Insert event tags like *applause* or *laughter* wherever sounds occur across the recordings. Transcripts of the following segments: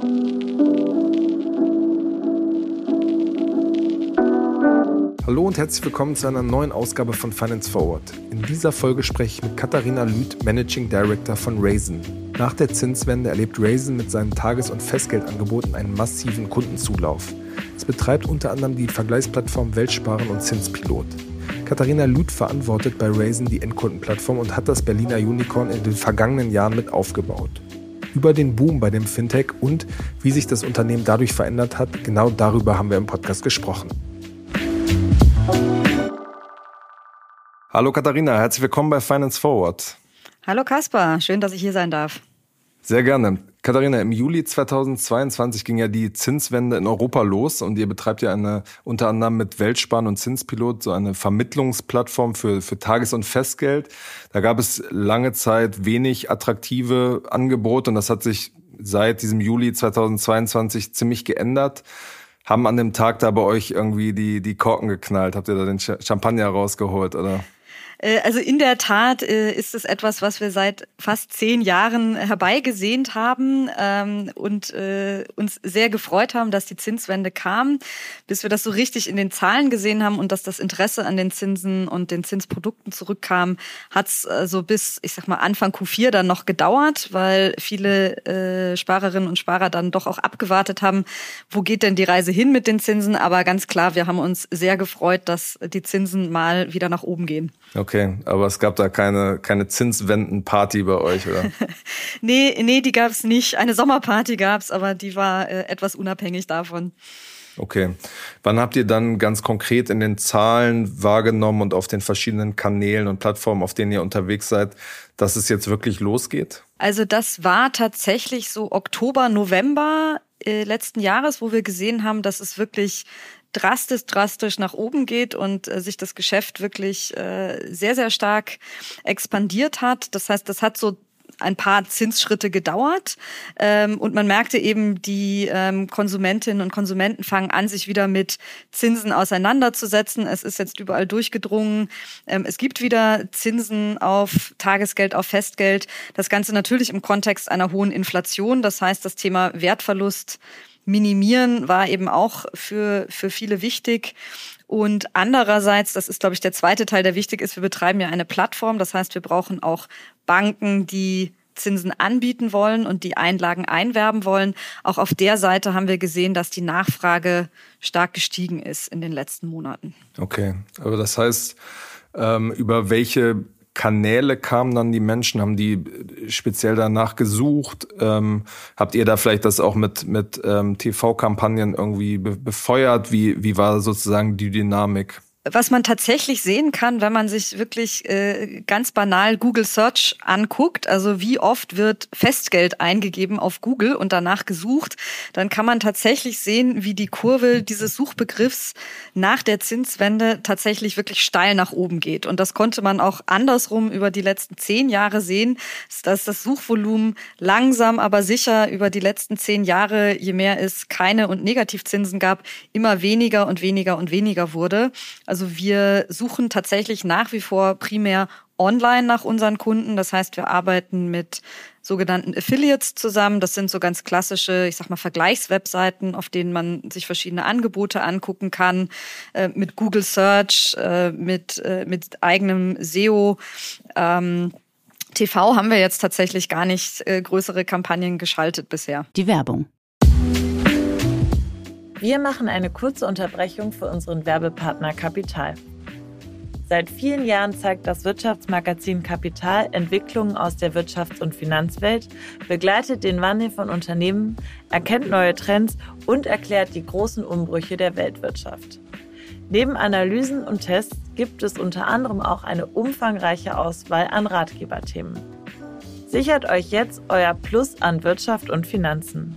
Hallo und herzlich willkommen zu einer neuen Ausgabe von Finance Forward. In dieser Folge spreche ich mit Katharina Lüth, Managing Director von Raisin. Nach der Zinswende erlebt Raisin mit seinen Tages- und Festgeldangeboten einen massiven Kundenzulauf. Es betreibt unter anderem die Vergleichsplattform Weltsparen und Zinspilot. Katharina Lüth verantwortet bei Raisin die Endkundenplattform und hat das Berliner Unicorn in den vergangenen Jahren mit aufgebaut. Über den Boom bei dem Fintech und wie sich das Unternehmen dadurch verändert hat, genau darüber haben wir im Podcast gesprochen. Hallo Katharina, herzlich willkommen bei Finance Forward. Hallo Kaspar, schön, dass ich hier sein darf. Sehr gerne. Katharina, im Juli 2022 ging ja die Zinswende in Europa los und ihr betreibt ja eine unter anderem mit Weltsparen und Zinspilot so eine Vermittlungsplattform für, für Tages- und Festgeld. Da gab es lange Zeit wenig attraktive Angebote und das hat sich seit diesem Juli 2022 ziemlich geändert. Haben an dem Tag da bei euch irgendwie die, die Korken geknallt? Habt ihr da den Champagner rausgeholt oder? Äh, also in der Tat äh, ist es etwas, was wir seit fast zehn Jahren herbeigesehnt haben ähm, und äh, uns sehr gefreut haben, dass die Zinswende kam, bis wir das so richtig in den Zahlen gesehen haben und dass das Interesse an den Zinsen und den Zinsprodukten zurückkam, hat es so bis, ich sag mal, Anfang Q4 dann noch gedauert, weil viele Sparerinnen und Sparer dann doch auch abgewartet haben, wo geht denn die Reise hin mit den Zinsen. Aber ganz klar, wir haben uns sehr gefreut, dass die Zinsen mal wieder nach oben gehen. Okay. Okay, aber es gab da keine, keine Zinswendenparty bei euch, oder? *laughs* nee, nee, die gab es nicht. Eine Sommerparty gab es, aber die war äh, etwas unabhängig davon. Okay. Wann habt ihr dann ganz konkret in den Zahlen wahrgenommen und auf den verschiedenen Kanälen und Plattformen, auf denen ihr unterwegs seid, dass es jetzt wirklich losgeht? Also das war tatsächlich so Oktober, November äh, letzten Jahres, wo wir gesehen haben, dass es wirklich drastisch, drastisch nach oben geht und äh, sich das Geschäft wirklich äh, sehr, sehr stark expandiert hat. Das heißt, das hat so ein paar Zinsschritte gedauert ähm, und man merkte eben, die ähm, Konsumentinnen und Konsumenten fangen an, sich wieder mit Zinsen auseinanderzusetzen. Es ist jetzt überall durchgedrungen. Ähm, es gibt wieder Zinsen auf Tagesgeld, auf Festgeld. Das Ganze natürlich im Kontext einer hohen Inflation. Das heißt, das Thema Wertverlust minimieren war eben auch für, für viele wichtig. Und andererseits, das ist, glaube ich, der zweite Teil, der wichtig ist, wir betreiben ja eine Plattform. Das heißt, wir brauchen auch Banken, die Zinsen anbieten wollen und die Einlagen einwerben wollen. Auch auf der Seite haben wir gesehen, dass die Nachfrage stark gestiegen ist in den letzten Monaten. Okay, aber das heißt, ähm, über welche Kanäle kamen dann die Menschen? Haben die speziell danach gesucht? Ähm, habt ihr da vielleicht das auch mit, mit ähm, TV-Kampagnen irgendwie befeuert? Wie, wie war sozusagen die Dynamik? Was man tatsächlich sehen kann, wenn man sich wirklich äh, ganz banal Google Search anguckt, also wie oft wird Festgeld eingegeben auf Google und danach gesucht, dann kann man tatsächlich sehen, wie die Kurve dieses Suchbegriffs nach der Zinswende tatsächlich wirklich steil nach oben geht. Und das konnte man auch andersrum über die letzten zehn Jahre sehen, dass das Suchvolumen langsam, aber sicher über die letzten zehn Jahre, je mehr es keine und Negativzinsen gab, immer weniger und weniger und weniger wurde. Also also wir suchen tatsächlich nach wie vor primär online nach unseren Kunden. Das heißt, wir arbeiten mit sogenannten Affiliates zusammen. Das sind so ganz klassische, ich sag mal, Vergleichswebseiten, auf denen man sich verschiedene Angebote angucken kann, äh, mit Google Search, äh, mit, äh, mit eigenem SEO. Ähm, TV haben wir jetzt tatsächlich gar nicht äh, größere Kampagnen geschaltet bisher. Die Werbung. Wir machen eine kurze Unterbrechung für unseren Werbepartner Kapital. Seit vielen Jahren zeigt das Wirtschaftsmagazin Kapital Entwicklungen aus der Wirtschafts- und Finanzwelt, begleitet den Wandel von Unternehmen, erkennt neue Trends und erklärt die großen Umbrüche der Weltwirtschaft. Neben Analysen und Tests gibt es unter anderem auch eine umfangreiche Auswahl an Ratgeberthemen. Sichert euch jetzt euer Plus an Wirtschaft und Finanzen.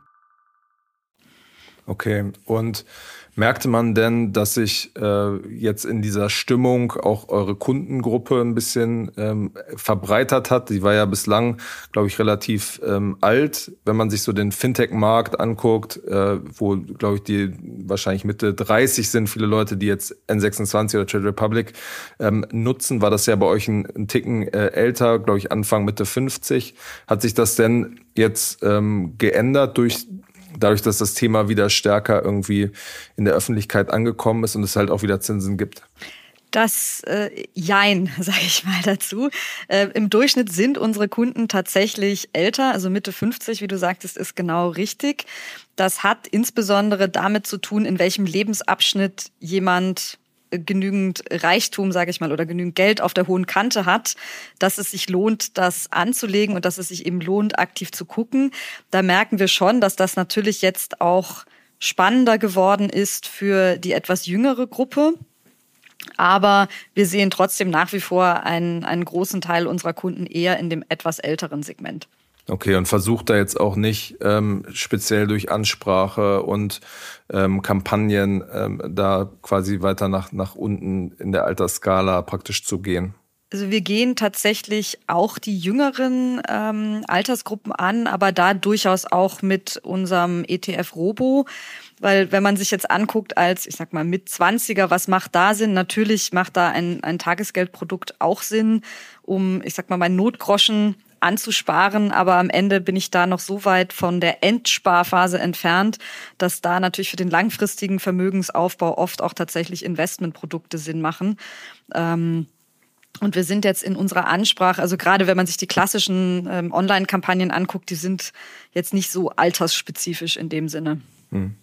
Okay, und Merkte man denn, dass sich äh, jetzt in dieser Stimmung auch eure Kundengruppe ein bisschen ähm, verbreitert hat? Die war ja bislang, glaube ich, relativ ähm, alt. Wenn man sich so den Fintech-Markt anguckt, äh, wo, glaube ich, die wahrscheinlich Mitte 30 sind, viele Leute, die jetzt N26 oder Trade Republic ähm, nutzen, war das ja bei euch ein, ein Ticken äh, älter, glaube ich, Anfang Mitte 50. Hat sich das denn jetzt ähm, geändert durch dadurch, dass das Thema wieder stärker irgendwie in der Öffentlichkeit angekommen ist und es halt auch wieder Zinsen gibt? Das äh, Jein, *laughs* sage ich mal dazu. Äh, Im Durchschnitt sind unsere Kunden tatsächlich älter, also Mitte 50, wie du sagtest, ist genau richtig. Das hat insbesondere damit zu tun, in welchem Lebensabschnitt jemand genügend Reichtum, sage ich mal, oder genügend Geld auf der hohen Kante hat, dass es sich lohnt, das anzulegen und dass es sich eben lohnt, aktiv zu gucken. Da merken wir schon, dass das natürlich jetzt auch spannender geworden ist für die etwas jüngere Gruppe. Aber wir sehen trotzdem nach wie vor einen, einen großen Teil unserer Kunden eher in dem etwas älteren Segment. Okay, und versucht da jetzt auch nicht ähm, speziell durch Ansprache und ähm, Kampagnen ähm, da quasi weiter nach, nach unten in der Altersskala praktisch zu gehen? Also wir gehen tatsächlich auch die jüngeren ähm, Altersgruppen an, aber da durchaus auch mit unserem ETF Robo. Weil wenn man sich jetzt anguckt als, ich sag mal, mit 20er, was macht da Sinn? Natürlich macht da ein, ein Tagesgeldprodukt auch Sinn, um, ich sag mal, mein Notgroschen anzusparen, aber am Ende bin ich da noch so weit von der Endsparphase entfernt, dass da natürlich für den langfristigen Vermögensaufbau oft auch tatsächlich Investmentprodukte Sinn machen. Ähm, und wir sind jetzt in unserer Ansprache, also gerade wenn man sich die klassischen ähm, Online-Kampagnen anguckt, die sind jetzt nicht so altersspezifisch in dem Sinne. Hm.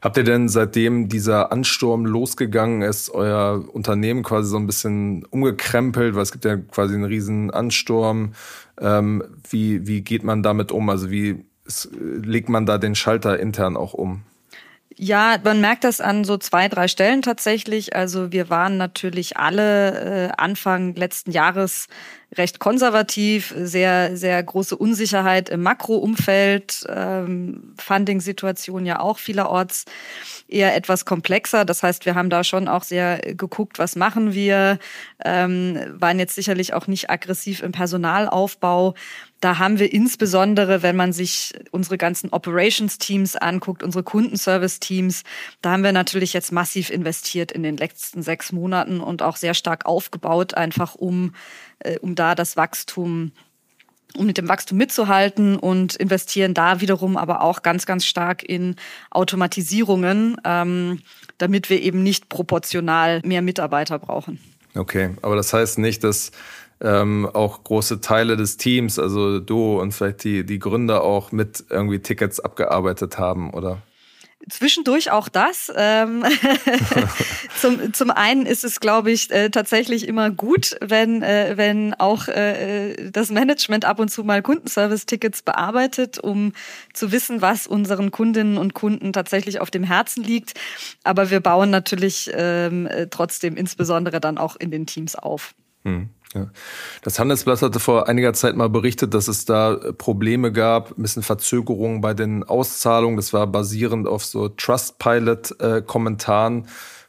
Habt ihr denn seitdem dieser Ansturm losgegangen ist, euer Unternehmen quasi so ein bisschen umgekrempelt, weil es gibt ja quasi einen riesen Ansturm. Ähm, wie, wie geht man damit um? Also wie legt man da den Schalter intern auch um? Ja, man merkt das an so zwei, drei Stellen tatsächlich. Also wir waren natürlich alle äh, Anfang letzten Jahres recht konservativ, sehr, sehr große Unsicherheit im Makroumfeld, ähm, Funding-Situation ja auch vielerorts eher etwas komplexer. Das heißt, wir haben da schon auch sehr geguckt, was machen wir, ähm, waren jetzt sicherlich auch nicht aggressiv im Personalaufbau. Da haben wir insbesondere, wenn man sich unsere ganzen Operations-Teams anguckt, unsere Kundenservice-Teams, da haben wir natürlich jetzt massiv investiert in den letzten sechs Monaten und auch sehr stark aufgebaut, einfach um, äh, um da das Wachstum um mit dem Wachstum mitzuhalten und investieren da wiederum aber auch ganz, ganz stark in Automatisierungen, ähm, damit wir eben nicht proportional mehr Mitarbeiter brauchen. Okay, aber das heißt nicht, dass ähm, auch große Teile des Teams, also du und vielleicht die, die Gründer auch mit irgendwie Tickets abgearbeitet haben, oder? Zwischendurch auch das. Ähm, *laughs* zum, zum einen ist es, glaube ich, äh, tatsächlich immer gut, wenn, äh, wenn auch äh, das Management ab und zu mal Kundenservice-Tickets bearbeitet, um zu wissen, was unseren Kundinnen und Kunden tatsächlich auf dem Herzen liegt. Aber wir bauen natürlich ähm, trotzdem insbesondere dann auch in den Teams auf. Hm. Ja. Das Handelsblatt hatte vor einiger Zeit mal berichtet, dass es da äh, Probleme gab, ein bisschen Verzögerungen bei den Auszahlungen. Das war basierend auf so Trustpilot-Kommentaren.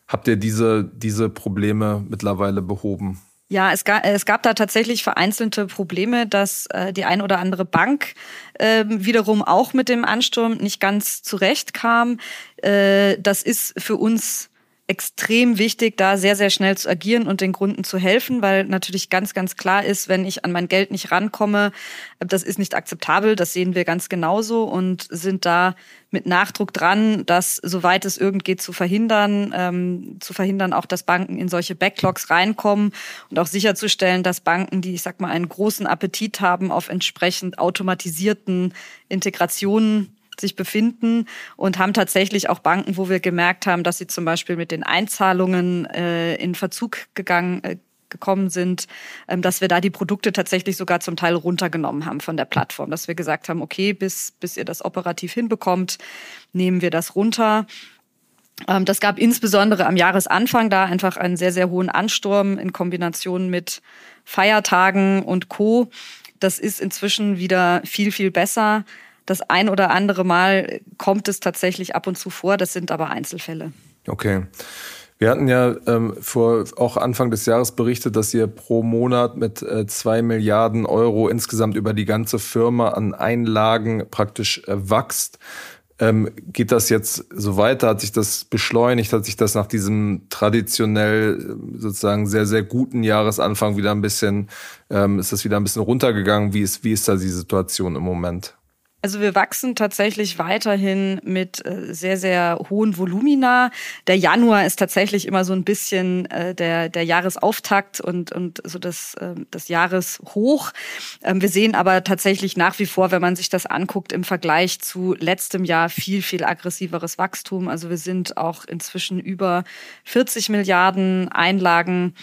Habt ihr diese, diese Probleme mittlerweile behoben? Ja, es gab, es gab da tatsächlich vereinzelte Probleme, dass äh, die ein oder andere Bank äh, wiederum auch mit dem Ansturm nicht ganz zurechtkam. Äh, das ist für uns extrem wichtig, da sehr, sehr schnell zu agieren und den Kunden zu helfen, weil natürlich ganz, ganz klar ist, wenn ich an mein Geld nicht rankomme, das ist nicht akzeptabel, das sehen wir ganz genauso und sind da mit Nachdruck dran, das soweit es irgend geht zu verhindern, ähm, zu verhindern auch, dass Banken in solche Backlogs reinkommen und auch sicherzustellen, dass Banken, die, ich sag mal, einen großen Appetit haben auf entsprechend automatisierten Integrationen, sich befinden und haben tatsächlich auch Banken, wo wir gemerkt haben, dass sie zum Beispiel mit den Einzahlungen äh, in Verzug gegangen äh, gekommen sind, ähm, dass wir da die Produkte tatsächlich sogar zum Teil runtergenommen haben von der Plattform, dass wir gesagt haben, okay, bis bis ihr das operativ hinbekommt, nehmen wir das runter. Ähm, das gab insbesondere am Jahresanfang da einfach einen sehr sehr hohen Ansturm in Kombination mit Feiertagen und Co. Das ist inzwischen wieder viel viel besser. Das ein oder andere Mal kommt es tatsächlich ab und zu vor, das sind aber Einzelfälle. Okay. Wir hatten ja ähm, vor auch Anfang des Jahres berichtet, dass ihr pro Monat mit äh, zwei Milliarden Euro insgesamt über die ganze Firma an Einlagen praktisch äh, wächst. Ähm, geht das jetzt so weiter? Hat sich das beschleunigt? Hat sich das nach diesem traditionell äh, sozusagen sehr, sehr guten Jahresanfang wieder ein bisschen, ähm, ist das wieder ein bisschen runtergegangen? Wie ist, wie ist da die Situation im Moment? Also wir wachsen tatsächlich weiterhin mit äh, sehr, sehr hohen Volumina. Der Januar ist tatsächlich immer so ein bisschen äh, der, der Jahresauftakt und, und so das, äh, das Jahreshoch. Ähm, wir sehen aber tatsächlich nach wie vor, wenn man sich das anguckt, im Vergleich zu letztem Jahr viel, viel aggressiveres Wachstum. Also wir sind auch inzwischen über 40 Milliarden Einlagen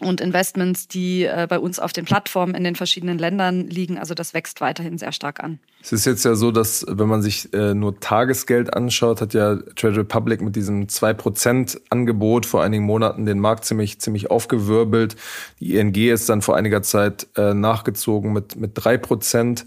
und Investments, die äh, bei uns auf den Plattformen in den verschiedenen Ländern liegen. Also das wächst weiterhin sehr stark an. Es ist jetzt ja so, dass wenn man sich äh, nur Tagesgeld anschaut, hat ja Trade Republic mit diesem 2% Angebot vor einigen Monaten den Markt ziemlich, ziemlich aufgewirbelt. Die ING ist dann vor einiger Zeit äh, nachgezogen mit, mit 3%.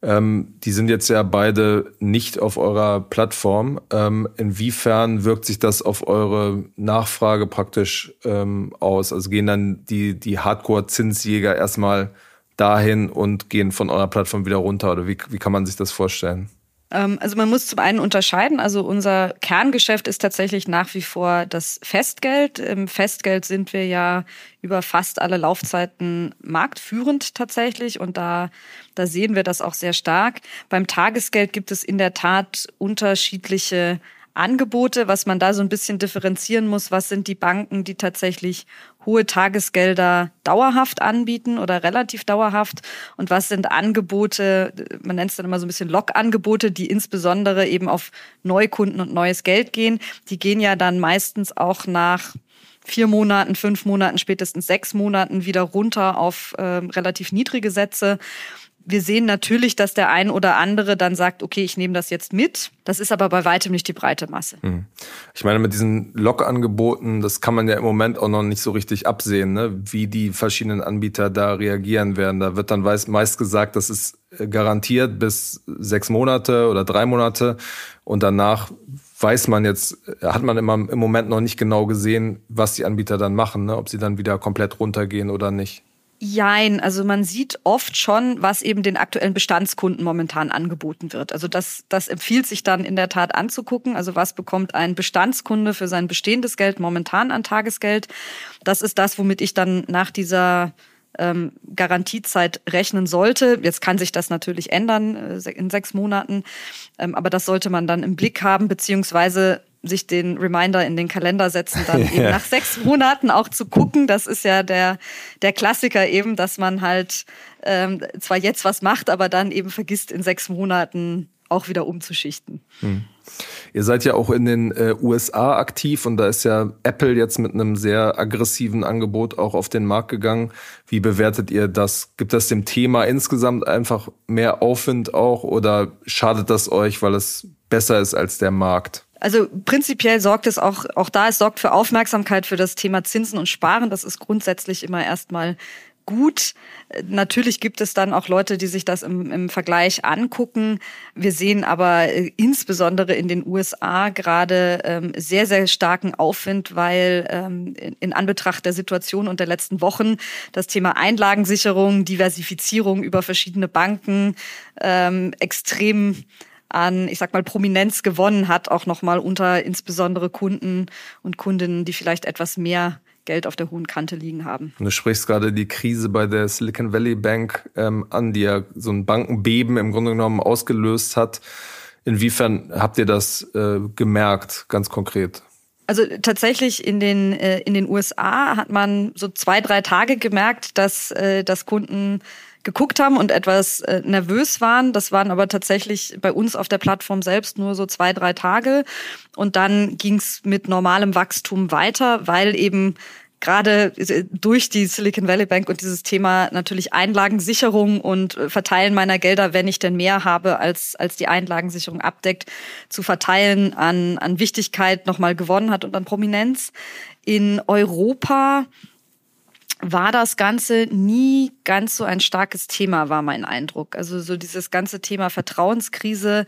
Ähm, die sind jetzt ja beide nicht auf eurer Plattform. Ähm, inwiefern wirkt sich das auf eure Nachfrage praktisch ähm, aus? Also gehen dann die, die Hardcore-Zinsjäger erstmal dahin und gehen von eurer Plattform wieder runter? Oder wie, wie kann man sich das vorstellen? Ähm, also man muss zum einen unterscheiden, also unser Kerngeschäft ist tatsächlich nach wie vor das Festgeld. Im Festgeld sind wir ja über fast alle Laufzeiten marktführend tatsächlich und da, da sehen wir das auch sehr stark. Beim Tagesgeld gibt es in der Tat unterschiedliche Angebote, was man da so ein bisschen differenzieren muss. Was sind die Banken, die tatsächlich hohe Tagesgelder dauerhaft anbieten oder relativ dauerhaft? Und was sind Angebote, man nennt es dann immer so ein bisschen Log-Angebote, die insbesondere eben auf Neukunden und neues Geld gehen? Die gehen ja dann meistens auch nach vier Monaten, fünf Monaten, spätestens sechs Monaten wieder runter auf äh, relativ niedrige Sätze wir sehen natürlich, dass der ein oder andere dann sagt, okay, ich nehme das jetzt mit. Das ist aber bei weitem nicht die breite Masse. Hm. Ich meine, mit diesen Log-Angeboten, das kann man ja im Moment auch noch nicht so richtig absehen, ne? wie die verschiedenen Anbieter da reagieren werden. Da wird dann meist gesagt, das ist äh, garantiert bis sechs Monate oder drei Monate. Und danach weiß man jetzt, hat man immer im Moment noch nicht genau gesehen, was die Anbieter dann machen, ne? ob sie dann wieder komplett runtergehen oder nicht. Jein, also man sieht oft schon, was eben den aktuellen Bestandskunden momentan angeboten wird. Also das, das empfiehlt sich dann in der Tat anzugucken. Also was bekommt ein Bestandskunde für sein bestehendes Geld momentan an Tagesgeld? Das ist das, womit ich dann nach dieser ähm, Garantiezeit rechnen sollte. Jetzt kann sich das natürlich ändern äh, in sechs Monaten, ähm, aber das sollte man dann im Blick haben, beziehungsweise sich den Reminder in den Kalender setzen, dann *laughs* ja. eben nach sechs Monaten auch zu gucken. Das ist ja der, der Klassiker eben, dass man halt ähm, zwar jetzt was macht, aber dann eben vergisst, in sechs Monaten auch wieder umzuschichten. Hm. Ihr seid ja auch in den äh, USA aktiv und da ist ja Apple jetzt mit einem sehr aggressiven Angebot auch auf den Markt gegangen. Wie bewertet ihr das? Gibt das dem Thema insgesamt einfach mehr Aufwind auch oder schadet das euch, weil es besser ist als der Markt? Also prinzipiell sorgt es auch, auch da, es sorgt für Aufmerksamkeit für das Thema Zinsen und Sparen. Das ist grundsätzlich immer erstmal gut. Natürlich gibt es dann auch Leute, die sich das im, im Vergleich angucken. Wir sehen aber äh, insbesondere in den USA gerade ähm, sehr, sehr starken Aufwind, weil ähm, in, Anbetracht der Situation und der letzten Wochen das Thema Einlagensicherung, Diversifizierung über verschiedene Banken ähm, extrem an, ich sag mal, Prominenz gewonnen hat, auch nochmal unter insbesondere Kunden und Kundinnen, die vielleicht etwas mehr Geld auf der hohen Kante liegen haben. Und du sprichst gerade die Krise bei der Silicon Valley Bank ähm, an, die ja so ein Bankenbeben im Grunde genommen ausgelöst hat. Inwiefern habt ihr das äh, gemerkt, ganz konkret? Also tatsächlich in den äh, in den USA hat man so zwei drei Tage gemerkt, dass äh, dass Kunden geguckt haben und etwas äh, nervös waren. Das waren aber tatsächlich bei uns auf der Plattform selbst nur so zwei, drei Tage. Und dann ging es mit normalem Wachstum weiter, weil eben gerade äh, durch die Silicon Valley Bank und dieses Thema natürlich Einlagensicherung und äh, Verteilen meiner Gelder, wenn ich denn mehr habe, als, als die Einlagensicherung abdeckt, zu verteilen an, an Wichtigkeit nochmal gewonnen hat und an Prominenz. In Europa war das Ganze nie ganz so ein starkes Thema, war mein Eindruck. Also so dieses ganze Thema Vertrauenskrise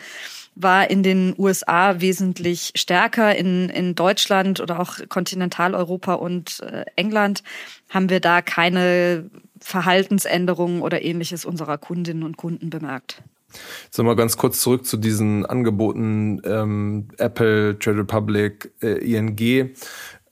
war in den USA wesentlich stärker. In, in Deutschland oder auch Kontinentaleuropa und äh, England haben wir da keine Verhaltensänderungen oder ähnliches unserer Kundinnen und Kunden bemerkt. Jetzt nochmal ganz kurz zurück zu diesen Angeboten ähm, Apple, Trade Republic, äh, ING.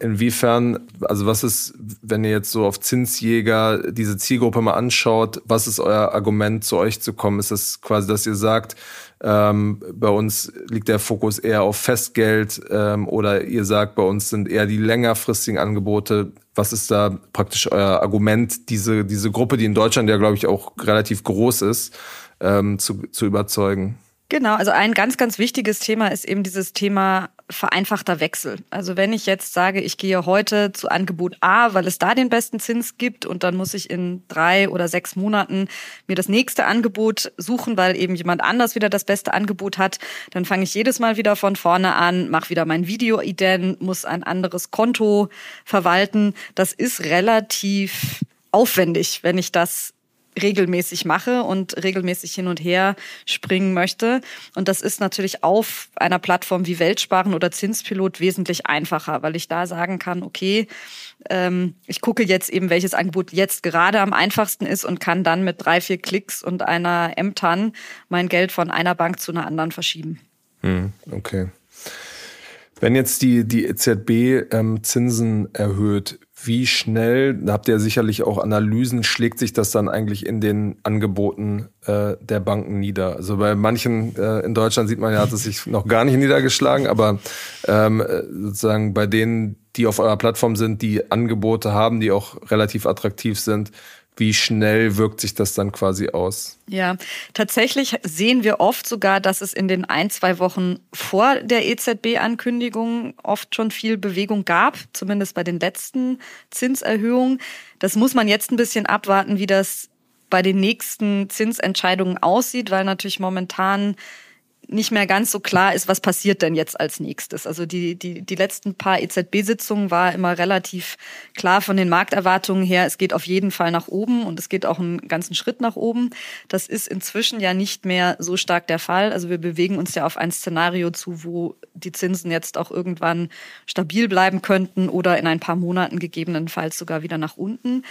Inwiefern, also was ist, wenn ihr jetzt so auf Zinsjäger diese Zielgruppe mal anschaut, was ist euer Argument, zu euch zu kommen? Ist das quasi, dass ihr sagt, ähm, bei uns liegt der Fokus eher auf Festgeld ähm, oder ihr sagt, bei uns sind eher die längerfristigen Angebote. Was ist da praktisch euer Argument, diese, diese Gruppe, die in Deutschland ja, glaube ich, auch relativ groß ist, ähm, zu, zu überzeugen? Genau, also ein ganz, ganz wichtiges Thema ist eben dieses Thema vereinfachter Wechsel. Also wenn ich jetzt sage, ich gehe heute zu Angebot A, weil es da den besten Zins gibt und dann muss ich in drei oder sechs Monaten mir das nächste Angebot suchen, weil eben jemand anders wieder das beste Angebot hat, dann fange ich jedes Mal wieder von vorne an, mache wieder mein Video-Ident, muss ein anderes Konto verwalten. Das ist relativ aufwendig, wenn ich das regelmäßig mache und regelmäßig hin und her springen möchte. Und das ist natürlich auf einer Plattform wie Weltsparen oder Zinspilot wesentlich einfacher, weil ich da sagen kann, okay, ähm, ich gucke jetzt eben, welches Angebot jetzt gerade am einfachsten ist und kann dann mit drei, vier Klicks und einer M-TAN mein Geld von einer Bank zu einer anderen verschieben. Hm, okay. Wenn jetzt die, die EZB ähm, Zinsen erhöht, wie schnell, da habt ihr sicherlich auch Analysen, schlägt sich das dann eigentlich in den Angeboten äh, der Banken nieder? Also bei manchen äh, in Deutschland sieht man ja, hat es sich noch gar nicht niedergeschlagen, aber ähm, sozusagen bei denen, die auf eurer Plattform sind, die Angebote haben, die auch relativ attraktiv sind, wie schnell wirkt sich das dann quasi aus? Ja, tatsächlich sehen wir oft sogar, dass es in den ein, zwei Wochen vor der EZB-Ankündigung oft schon viel Bewegung gab, zumindest bei den letzten Zinserhöhungen. Das muss man jetzt ein bisschen abwarten, wie das bei den nächsten Zinsentscheidungen aussieht, weil natürlich momentan nicht mehr ganz so klar ist, was passiert denn jetzt als nächstes. Also die, die, die letzten paar EZB-Sitzungen war immer relativ klar von den Markterwartungen her, es geht auf jeden Fall nach oben und es geht auch einen ganzen Schritt nach oben. Das ist inzwischen ja nicht mehr so stark der Fall. Also wir bewegen uns ja auf ein Szenario zu, wo die Zinsen jetzt auch irgendwann stabil bleiben könnten oder in ein paar Monaten gegebenenfalls sogar wieder nach unten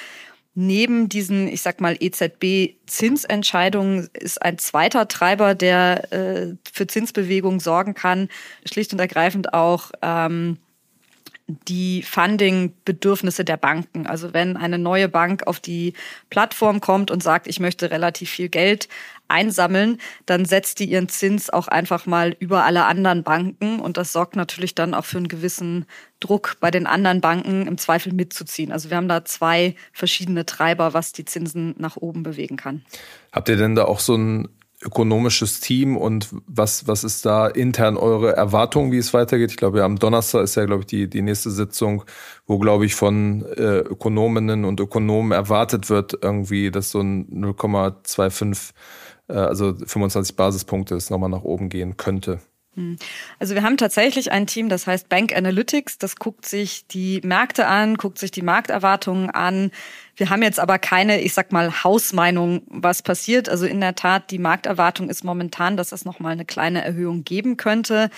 neben diesen, ich sag mal, EZB-Zinsentscheidungen ist ein zweiter Treiber, der äh, für Zinsbewegungen sorgen kann, schlicht und ergreifend auch ähm, die Funding-Bedürfnisse der Banken. Also wenn eine neue Bank auf die Plattform kommt und sagt, ich möchte relativ viel Geld einsammeln, dann setzt die ihren Zins auch einfach mal über alle anderen Banken und das sorgt natürlich dann auch für einen gewissen Druck bei den anderen Banken im Zweifel mitzuziehen. Also wir haben da zwei verschiedene Treiber, was die Zinsen nach oben bewegen kann. Habt ihr denn da auch so ein ökonomisches Team und was, was ist da intern eure Erwartung, wie es weitergeht? Ich glaube, am Donnerstag ist ja, glaube ich, die, die nächste Sitzung, wo, glaube ich, von äh, Ökonominnen und Ökonomen erwartet wird, irgendwie, dass so ein 0,25, äh, also 25 Basispunkte es nochmal nach oben gehen könnte. Hm. Also wir haben tatsächlich ein Team, das heißt Bank Analytics, das guckt sich die Märkte an, guckt sich die Markterwartungen an. Wir haben jetzt aber keine, ich sag mal, Hausmeinung, was passiert. Also in der Tat, die Markterwartung ist momentan, dass es nochmal eine kleine Erhöhung geben könnte.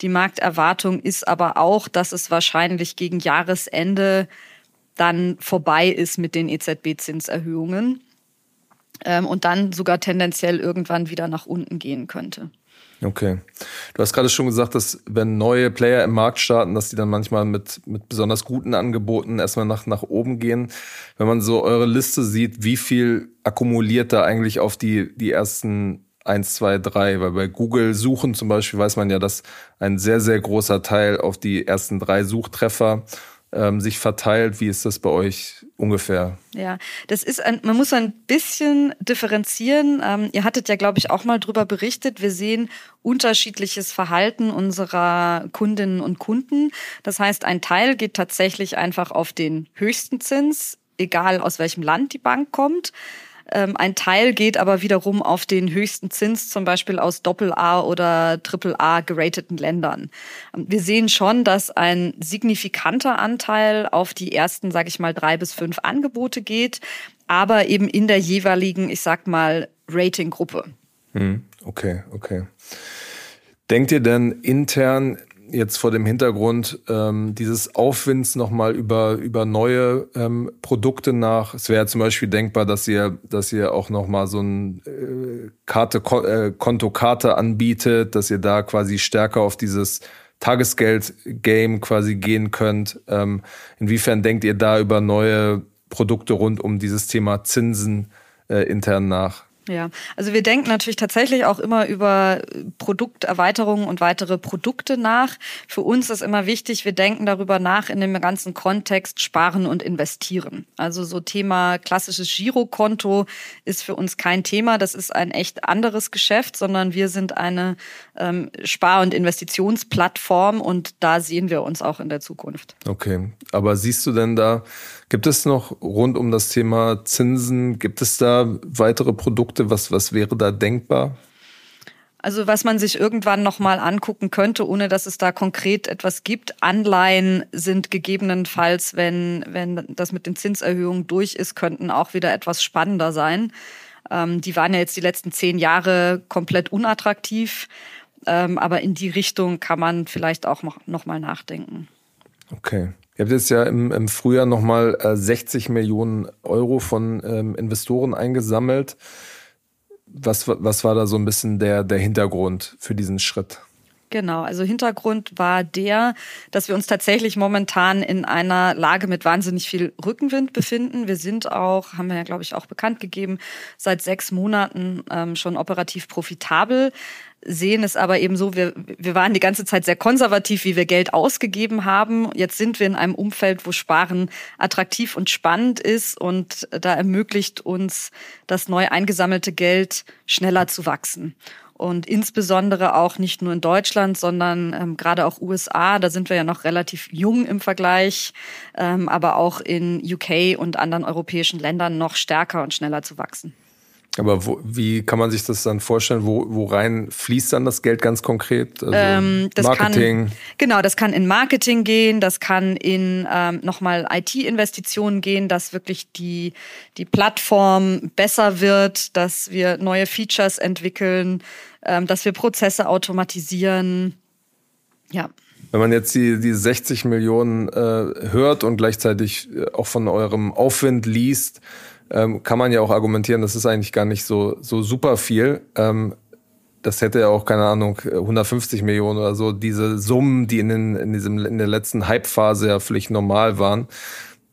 Die Markterwartung ist aber auch, dass es wahrscheinlich gegen Jahresende dann vorbei ist mit den EZB-Zinserhöhungen ähm, und dann sogar tendenziell irgendwann wieder nach unten gehen könnte. Okay. Du hast gerade schon gesagt, dass wenn neue Player im Markt starten, dass die dann manchmal mit, mit besonders guten Angeboten erstmal nach, nach oben gehen. Wenn man so eure Liste sieht, wie viel akkumuliert da eigentlich auf die, die ersten eins, zwei, drei? Weil bei Google Suchen zum Beispiel weiß man ja, dass ein sehr, sehr großer Teil auf die ersten drei Suchtreffer ähm, sich verteilt. Wie ist das bei euch ungefähr? Ja, das ist ein, man muss ein bisschen differenzieren. Ähm, ihr hattet ja, glaube ich, auch mal drüber berichtet. Wir sehen unterschiedliches Verhalten unserer Kundinnen und Kunden. Das heißt, ein Teil geht tatsächlich einfach auf den höchsten Zins, egal aus welchem Land die Bank kommt. Ähm, ein Teil geht aber wiederum auf den höchsten Zins, zum Beispiel aus Doppel-A oder Triple-A gerateten Ländern. Ähm, wir sehen schon, dass ein signifikanter Anteil auf die ersten, sage ich mal, drei bis fünf Angebote geht, aber eben in der jeweiligen, ich sag mal, Ratinggruppe. Hm, okay, okay. Denkt ihr denn intern jetzt vor dem Hintergrund ähm, dieses Aufwinds nochmal über, über neue ähm, Produkte nach? Es wäre zum Beispiel denkbar, dass ihr, dass ihr auch nochmal so ein äh, Karte, äh, Kontokarte anbietet, dass ihr da quasi stärker auf dieses Tagesgeld-Game quasi gehen könnt. Ähm, inwiefern denkt ihr da über neue Produkte rund um dieses Thema Zinsen äh, intern nach? Ja, also wir denken natürlich tatsächlich auch immer über Produkterweiterungen und weitere Produkte nach. Für uns ist immer wichtig, wir denken darüber nach in dem ganzen Kontext Sparen und Investieren. Also so Thema klassisches Girokonto ist für uns kein Thema. Das ist ein echt anderes Geschäft, sondern wir sind eine ähm, Spar- und Investitionsplattform und da sehen wir uns auch in der Zukunft. Okay, aber siehst du denn da Gibt es noch rund um das Thema Zinsen, gibt es da weitere Produkte? Was, was wäre da denkbar? Also was man sich irgendwann nochmal angucken könnte, ohne dass es da konkret etwas gibt. Anleihen sind gegebenenfalls, wenn, wenn das mit den Zinserhöhungen durch ist, könnten auch wieder etwas spannender sein. Ähm, die waren ja jetzt die letzten zehn Jahre komplett unattraktiv. Ähm, aber in die Richtung kann man vielleicht auch noch, noch mal nachdenken. Okay. Ihr habt jetzt ja im, im Frühjahr nochmal äh, 60 Millionen Euro von ähm, Investoren eingesammelt. Was, was war da so ein bisschen der, der Hintergrund für diesen Schritt? Genau, also Hintergrund war der, dass wir uns tatsächlich momentan in einer Lage mit wahnsinnig viel Rückenwind befinden. Wir sind auch, haben wir ja, glaube ich, auch bekannt gegeben, seit sechs Monaten ähm, schon operativ profitabel sehen es aber eben so, wir, wir waren die ganze Zeit sehr konservativ, wie wir Geld ausgegeben haben. Jetzt sind wir in einem Umfeld, wo Sparen attraktiv und spannend ist und da ermöglicht uns das neu eingesammelte Geld schneller zu wachsen. Und insbesondere auch nicht nur in Deutschland, sondern ähm, gerade auch USA, da sind wir ja noch relativ jung im Vergleich, ähm, aber auch in UK und anderen europäischen Ländern noch stärker und schneller zu wachsen. Aber wo, wie kann man sich das dann vorstellen? Wo, wo rein fließt dann das Geld ganz konkret? Also ähm, Marketing? Kann, genau, das kann in Marketing gehen, das kann in ähm, nochmal IT-Investitionen gehen, dass wirklich die, die Plattform besser wird, dass wir neue Features entwickeln, ähm, dass wir Prozesse automatisieren. Ja. Wenn man jetzt die, die 60 Millionen äh, hört und gleichzeitig äh, auch von eurem Aufwind liest, ähm, kann man ja auch argumentieren, das ist eigentlich gar nicht so, so super viel. Ähm, das hätte ja auch, keine Ahnung, 150 Millionen oder so, diese Summen, die in, den, in, diesem, in der letzten Hype-Phase ja völlig normal waren.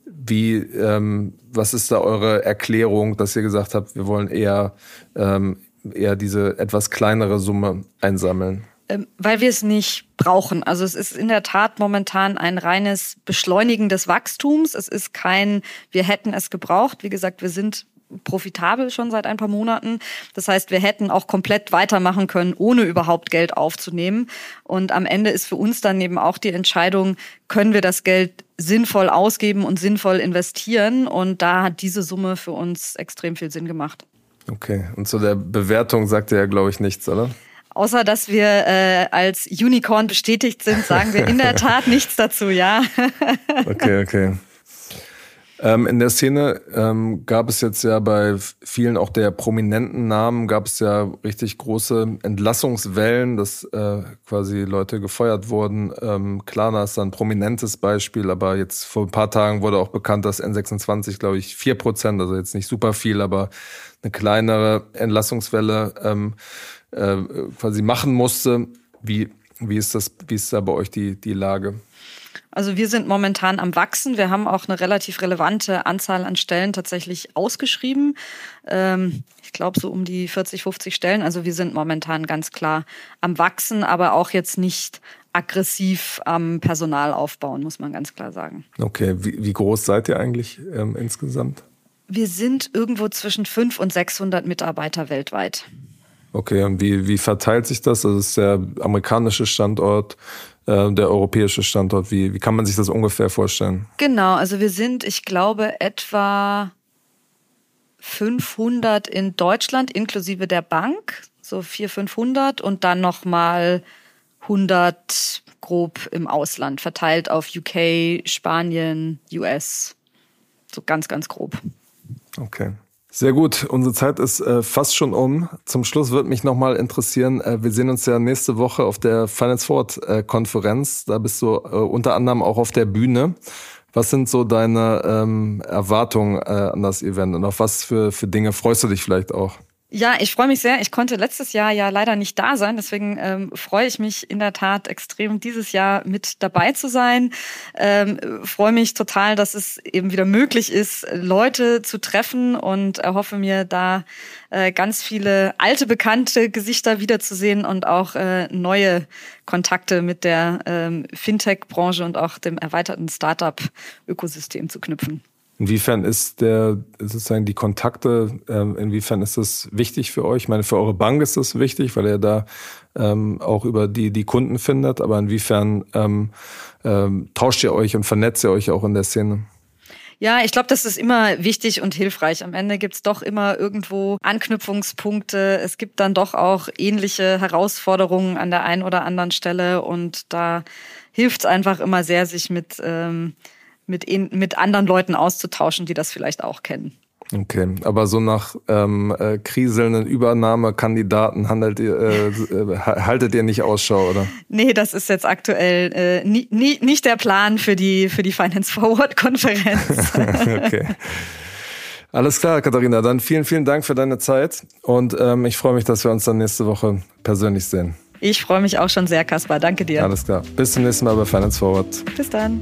Wie, ähm, was ist da eure Erklärung, dass ihr gesagt habt, wir wollen eher, ähm, eher diese etwas kleinere Summe einsammeln? Ähm, weil wir es nicht brauchen. Also es ist in der Tat momentan ein reines Beschleunigen des Wachstums. Es ist kein, wir hätten es gebraucht. Wie gesagt, wir sind profitabel schon seit ein paar Monaten. Das heißt, wir hätten auch komplett weitermachen können, ohne überhaupt Geld aufzunehmen. Und am Ende ist für uns dann eben auch die Entscheidung, können wir das Geld sinnvoll ausgeben und sinnvoll investieren? Und da hat diese Summe für uns extrem viel Sinn gemacht. Okay, und zu der Bewertung sagt er ja, glaube ich, nichts, oder? Außer dass wir äh, als Unicorn bestätigt sind, sagen wir in der *laughs* Tat nichts dazu, ja. okay, okay. Ähm, in der Szene ähm, gab es jetzt ja bei vielen auch der prominenten Namen gab es ja richtig große Entlassungswellen, dass äh, quasi Leute gefeuert wurden. Ähm, Klarna ist ein prominentes Beispiel, aber jetzt vor ein paar Tagen wurde auch bekannt, dass N26, glaube ich, vier Prozent, also jetzt nicht super viel, aber eine kleinere Entlassungswelle ähm, äh, quasi machen musste. Wie, wie ist das, wie ist da bei euch die, die Lage? Also wir sind momentan am Wachsen. Wir haben auch eine relativ relevante Anzahl an Stellen tatsächlich ausgeschrieben. Ähm, ich glaube so um die 40, 50 Stellen. Also wir sind momentan ganz klar am Wachsen, aber auch jetzt nicht aggressiv am Personal aufbauen, muss man ganz klar sagen. Okay, wie, wie groß seid ihr eigentlich ähm, insgesamt? Wir sind irgendwo zwischen 500 und 600 Mitarbeiter weltweit. Okay, und wie, wie verteilt sich das? Das ist der amerikanische Standort, äh, der europäische Standort. Wie, wie kann man sich das ungefähr vorstellen? Genau, also wir sind, ich glaube, etwa 500 in Deutschland inklusive der Bank, so 400, 500 und dann nochmal 100 grob im Ausland, verteilt auf UK, Spanien, US. So ganz, ganz grob. Okay. Sehr gut, unsere Zeit ist äh, fast schon um. Zum Schluss würde mich nochmal interessieren, äh, wir sehen uns ja nächste Woche auf der Finance Forward äh, Konferenz. Da bist du äh, unter anderem auch auf der Bühne. Was sind so deine ähm, Erwartungen äh, an das Event und auf was für, für Dinge freust du dich vielleicht auch? Ja, ich freue mich sehr. Ich konnte letztes Jahr ja leider nicht da sein, deswegen ähm, freue ich mich in der Tat extrem, dieses Jahr mit dabei zu sein. Ähm, freue mich total, dass es eben wieder möglich ist, Leute zu treffen und erhoffe mir da äh, ganz viele alte bekannte Gesichter wiederzusehen und auch äh, neue Kontakte mit der ähm, Fintech-Branche und auch dem erweiterten Startup-Ökosystem zu knüpfen. Inwiefern ist der sozusagen die Kontakte, ähm, inwiefern ist das wichtig für euch? Ich meine, für eure Bank ist das wichtig, weil ihr da ähm, auch über die, die Kunden findet, aber inwiefern ähm, ähm, tauscht ihr euch und vernetzt ihr euch auch in der Szene? Ja, ich glaube, das ist immer wichtig und hilfreich. Am Ende gibt's doch immer irgendwo Anknüpfungspunkte. Es gibt dann doch auch ähnliche Herausforderungen an der einen oder anderen Stelle und da hilft's einfach immer sehr, sich mit ähm, mit, in, mit anderen Leuten auszutauschen, die das vielleicht auch kennen. Okay, aber so nach ähm, äh, kriselnden Übernahmekandidaten handelt ihr, äh, äh haltet ihr nicht Ausschau, oder? Nee, das ist jetzt aktuell äh, nie, nie, nicht der Plan für die, für die Finance Forward Konferenz. *laughs* okay. Alles klar, Katharina. Dann vielen, vielen Dank für deine Zeit und ähm, ich freue mich, dass wir uns dann nächste Woche persönlich sehen. Ich freue mich auch schon sehr, Kaspar. Danke dir. Alles klar. Bis zum nächsten Mal bei Finance Forward. Bis dann.